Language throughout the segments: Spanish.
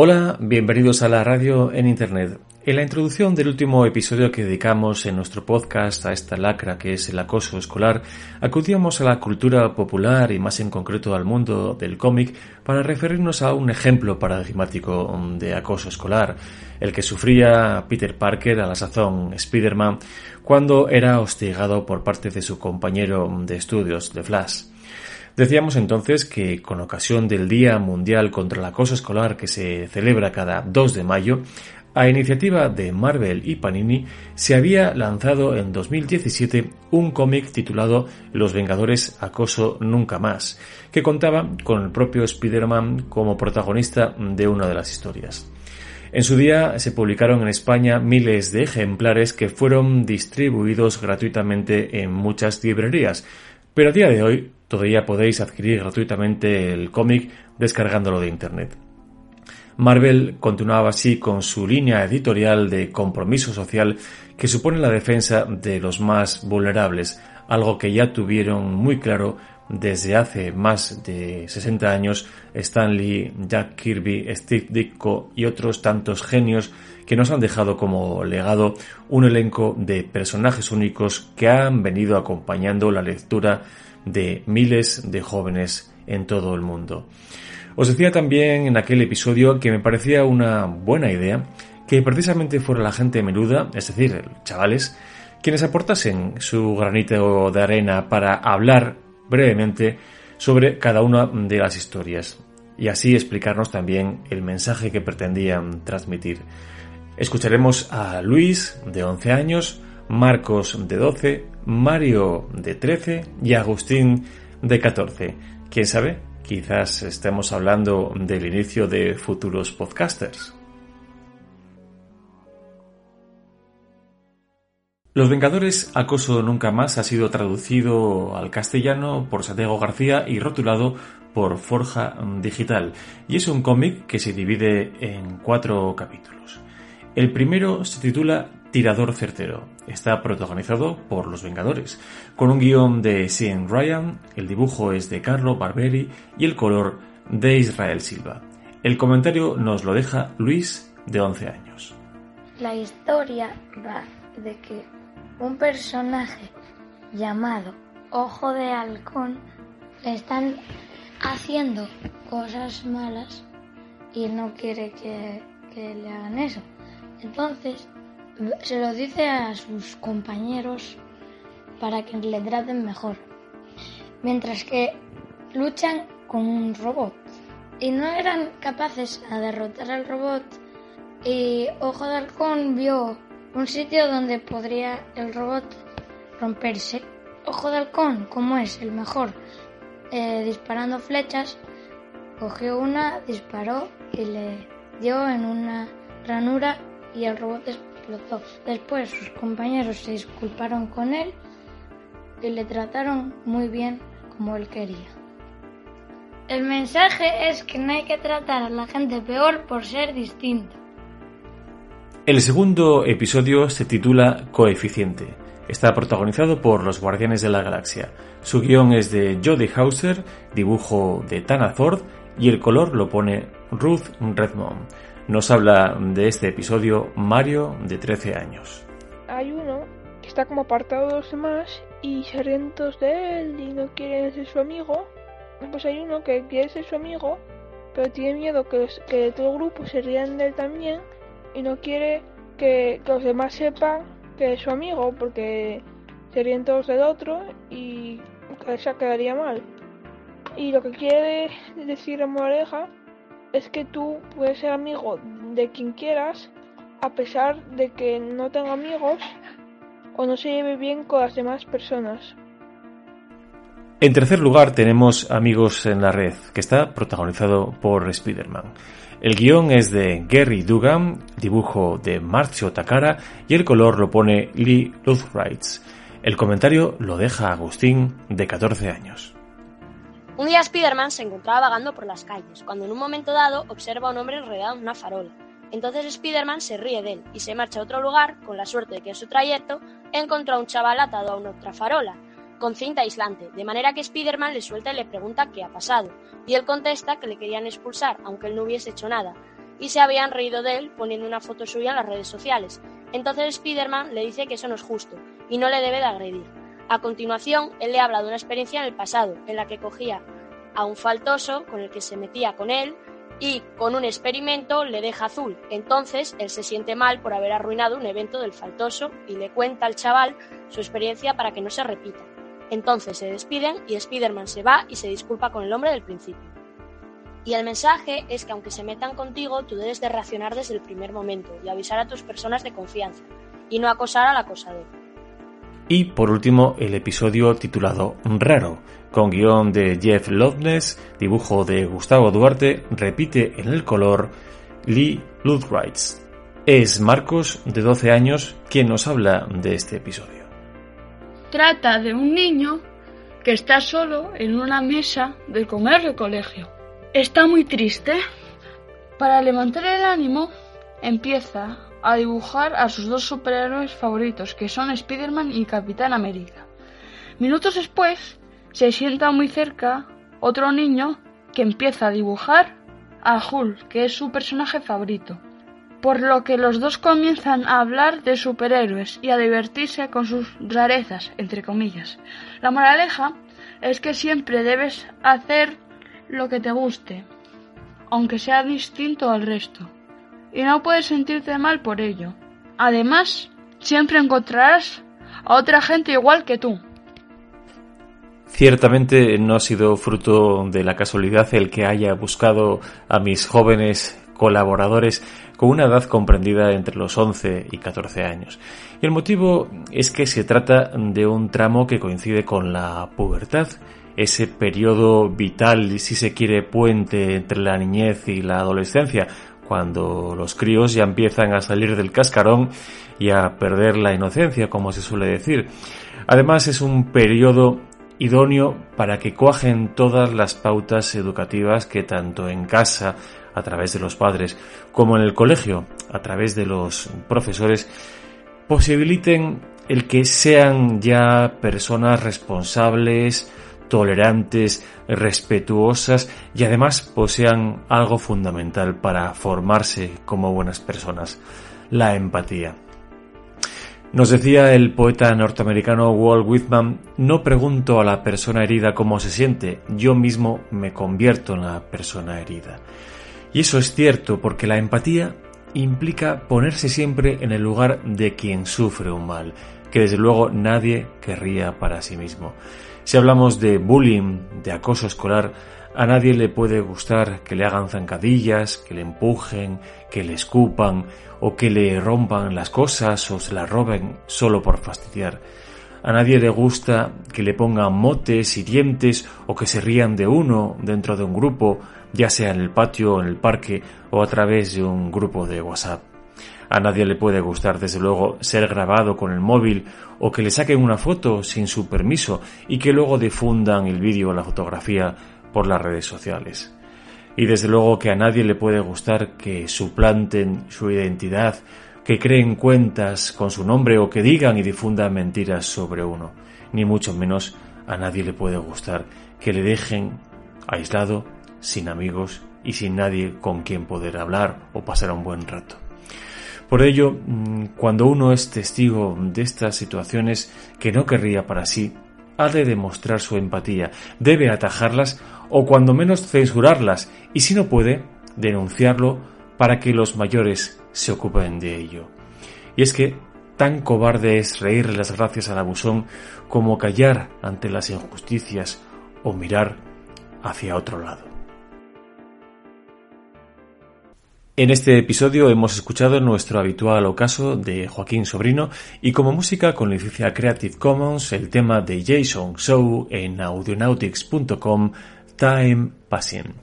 Hola, bienvenidos a la radio en Internet. En la introducción del último episodio que dedicamos en nuestro podcast a esta lacra que es el acoso escolar, acudíamos a la cultura popular y más en concreto al mundo del cómic para referirnos a un ejemplo paradigmático de acoso escolar, el que sufría Peter Parker a la sazón Spider-Man cuando era hostigado por parte de su compañero de estudios, de Flash. Decíamos entonces que con ocasión del Día Mundial contra el Acoso Escolar que se celebra cada 2 de mayo, a iniciativa de Marvel y Panini, se había lanzado en 2017 un cómic titulado Los Vengadores Acoso Nunca Más, que contaba con el propio Spider-Man como protagonista de una de las historias. En su día se publicaron en España miles de ejemplares que fueron distribuidos gratuitamente en muchas librerías, pero a día de hoy todavía podéis adquirir gratuitamente el cómic descargándolo de Internet. Marvel continuaba así con su línea editorial de compromiso social que supone la defensa de los más vulnerables, algo que ya tuvieron muy claro desde hace más de 60 años Stan Lee, Jack Kirby, Steve Ditko y otros tantos genios que nos han dejado como legado un elenco de personajes únicos que han venido acompañando la lectura de miles de jóvenes en todo el mundo. Os decía también en aquel episodio que me parecía una buena idea que precisamente fuera la gente menuda, es decir, chavales, quienes aportasen su granito de arena para hablar brevemente sobre cada una de las historias y así explicarnos también el mensaje que pretendían transmitir. Escucharemos a Luis, de 11 años, Marcos, de 12, Mario, de 13 y Agustín, de 14. ¿Quién sabe? Quizás estemos hablando del inicio de futuros podcasters. Los Vengadores Acoso Nunca Más ha sido traducido al castellano por Santiago García y rotulado por Forja Digital, y es un cómic que se divide en cuatro capítulos. El primero se titula Tirador Certero. Está protagonizado por Los Vengadores, con un guion de Sean Ryan, el dibujo es de Carlo Barberi y el color de Israel Silva. El comentario nos lo deja Luis, de 11 años. La historia va de que un personaje llamado Ojo de Halcón le están haciendo cosas malas y no quiere que, le hagan eso. Entonces se lo dice a sus compañeros para que le traten mejor. Mientras que luchan con un robot. Y no eran capaces a derrotar al robot. Y Ojo de Halcón vio un sitio donde podría el robot romperse. Ojo de halcón, como es el mejor eh, disparando flechas, cogió una, disparó y le dio en una ranura y el robot Después sus compañeros se disculparon con él y le trataron muy bien como él quería. El mensaje es que no hay que tratar a la gente peor por ser distinto. El segundo episodio se titula Coeficiente. Está protagonizado por los Guardianes de la Galaxia. Su guion es de Jodie Hauser, dibujo de Tana Ford y el color lo pone Ruth Redmond. Nos habla de este episodio Mario, de 13 años. Hay uno que está como apartado de los demás y se ríen todos de él y no quieren ser su amigo. Pues hay uno que quiere ser su amigo, pero tiene miedo que, que todo el grupo se rían de él también y no quiere que, los demás sepan que es su amigo porque serían todos del otro y esa quedaría mal. Y lo que quiere decir en moraleja es que tú puedes ser amigo de quien quieras a pesar de que no tenga amigos o no se lleve bien con las demás personas. En tercer lugar tenemos Amigos en la Red, que está protagonizado por Spider-Man. El guion es de Gary Dugan, dibujo de Marcio Takara y el color lo pone Lee Luthrights. El comentario lo deja Agustín, de 14 años. Un día Spider-Man se encontraba vagando por las calles, cuando en un momento dado observa a un hombre enredado en una farola. Entonces Spider-Man se ríe de él y se marcha a otro lugar, con la suerte de que en su trayecto encontró a un chaval atado a una otra farola, con cinta aislante, de manera que Spider-Man le suelta y le pregunta qué ha pasado, y él contesta que le querían expulsar, aunque él no hubiese hecho nada. y se habían reído de él poniendo una foto suya en las redes sociales. Entonces Spider-Man le dice que eso no es justo y no le debe de agredir. A continuación, él le habla de una experiencia en el pasado, en la que cogía a un faltoso con el que se metía con él y con un experimento le deja azul. Entonces él se siente mal por haber arruinado un evento del faltoso y le cuenta al chaval su experiencia para que no se repita. Entonces se despiden y Spider-Man se va y se disculpa con el hombre del principio. Y el mensaje es que aunque se metan contigo, tú debes de reaccionar desde el primer momento y avisar a tus personas de confianza y no acosar al acosador. Y por último, el episodio titulado Raro, con guion de Jeff Loveness, dibujo de Gustavo Duarte, repite en el color Lee Ludwrights. Es Marcos, de 12 años, quien nos habla de este episodio. Trata de un niño que está solo en una mesa de comer de colegio. Está muy triste. Para levantar el ánimo, empieza a dibujar a sus dos superhéroes favoritos, que son Spider-Man y Capitán América. Minutos después, se sienta muy cerca otro niño que empieza a dibujar a Hulk, que es su personaje favorito. Por lo que los dos comienzan a hablar de superhéroes y a divertirse con sus rarezas, entre comillas. La moraleja es que siempre debes hacer lo que te guste, aunque sea distinto al resto, y no puedes sentirte mal por ello. Además, siempre encontrarás a otra gente igual que tú. Ciertamente no ha sido fruto de la casualidad el que haya buscado a mis jóvenes colaboradores con una edad comprendida entre los 11 y 14 años. Y el motivo es que se trata de un tramo que coincide con la pubertad, ese periodo vital, si se quiere, puente entre la niñez y la adolescencia, cuando los críos ya empiezan a salir del cascarón y a perder la inocencia, como se suele decir. Además es un periodo idóneo para que coajen todas las pautas educativas que tanto en casa, a través de los padres, como en el colegio, a través de los profesores, posibiliten el que sean ya personas responsables, tolerantes, respetuosas y además posean algo fundamental para formarse como buenas personas, la empatía. Nos decía el poeta norteamericano Walt Whitman, no pregunto a la persona herida cómo se siente, yo mismo me convierto en la persona herida. Y eso es cierto porque la empatía implica ponerse siempre en el lugar de quien sufre un mal, que desde luego nadie querría para sí mismo. Si hablamos de bullying, de acoso escolar, a nadie le puede gustar que le hagan zancadillas, que le empujen, que le escupan o que le rompan las cosas o se las roben solo por fastidiar. A nadie le gusta que le pongan motes y dientes o que se rían de uno dentro de un grupo, ya sea en el patio, en el parque o a través de un grupo de WhatsApp. A nadie le puede gustar, desde luego, ser grabado con el móvil o que le saquen una foto sin su permiso y que luego difundan el vídeo o la fotografía por las redes sociales. Y desde luego que a nadie le puede gustar que suplanten su identidad que creen cuentas con su nombre o que digan y difundan mentiras sobre uno. Ni mucho menos a nadie le puede gustar que le dejen aislado, sin amigos y sin nadie con quien poder hablar o pasar un buen rato. Por ello, mm, cuando uno es testigo de estas situaciones que no querría para sí, ha de demostrar su empatía, debe atajarlas o cuando menos censurarlas y si no puede, denunciarlo para que los mayores se ocupen de ello. Y es que tan cobarde es reírle las gracias al abusón como callar ante las injusticias o mirar hacia otro lado. En este episodio hemos escuchado nuestro habitual ocaso de Joaquín Sobrino y como música con licencia Creative Commons el tema de Jason Show en audionautics.com Time Passing.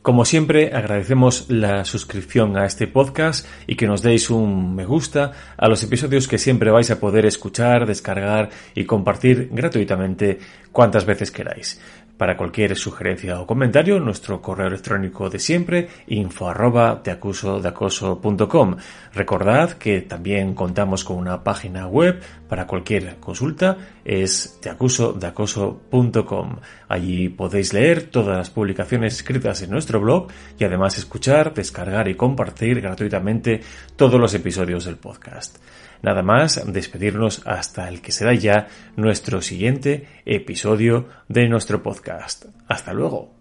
Como siempre, agradecemos la suscripción a este podcast y que nos deis un me gusta a los episodios que siempre vais a poder escuchar, descargar y compartir gratuitamente cuantas veces queráis. Para cualquier sugerencia o comentario, nuestro correo electrónico de siempre, info arroba. Recordad que también contamos con una página web para cualquier consulta, es teacusodeacoso.com. Allí podéis leer todas las publicaciones escritas en nuestro blog y además escuchar, descargar y compartir gratuitamente todos los episodios del podcast. Nada más, despedirnos hasta el que será ya nuestro siguiente episodio de nuestro podcast. Hasta luego.